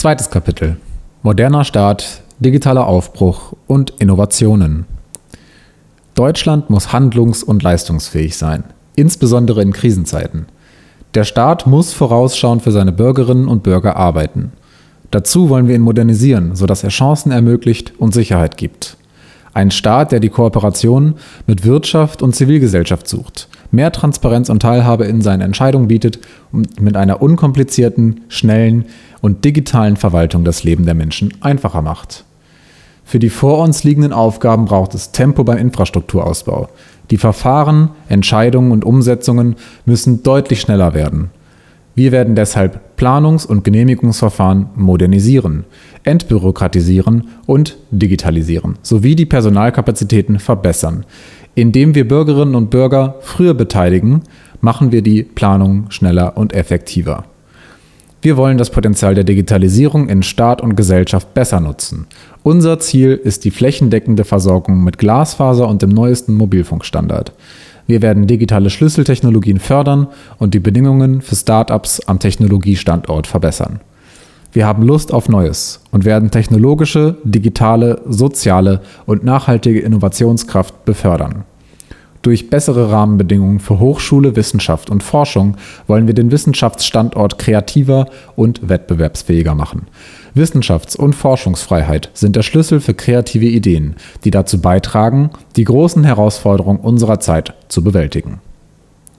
Zweites Kapitel. Moderner Staat, digitaler Aufbruch und Innovationen. Deutschland muss handlungs- und leistungsfähig sein, insbesondere in Krisenzeiten. Der Staat muss vorausschauend für seine Bürgerinnen und Bürger arbeiten. Dazu wollen wir ihn modernisieren, sodass er Chancen ermöglicht und Sicherheit gibt. Ein Staat, der die Kooperation mit Wirtschaft und Zivilgesellschaft sucht, mehr Transparenz und Teilhabe in seinen Entscheidungen bietet und mit einer unkomplizierten, schnellen und digitalen Verwaltung das Leben der Menschen einfacher macht. Für die vor uns liegenden Aufgaben braucht es Tempo beim Infrastrukturausbau. Die Verfahren, Entscheidungen und Umsetzungen müssen deutlich schneller werden. Wir werden deshalb Planungs- und Genehmigungsverfahren modernisieren, entbürokratisieren und digitalisieren sowie die Personalkapazitäten verbessern. Indem wir Bürgerinnen und Bürger früher beteiligen, machen wir die Planung schneller und effektiver. Wir wollen das Potenzial der Digitalisierung in Staat und Gesellschaft besser nutzen. Unser Ziel ist die flächendeckende Versorgung mit Glasfaser und dem neuesten Mobilfunkstandard. Wir werden digitale Schlüsseltechnologien fördern und die Bedingungen für Start-ups am Technologiestandort verbessern. Wir haben Lust auf Neues und werden technologische, digitale, soziale und nachhaltige Innovationskraft befördern. Durch bessere Rahmenbedingungen für Hochschule, Wissenschaft und Forschung wollen wir den Wissenschaftsstandort kreativer und wettbewerbsfähiger machen. Wissenschafts- und Forschungsfreiheit sind der Schlüssel für kreative Ideen, die dazu beitragen, die großen Herausforderungen unserer Zeit zu bewältigen.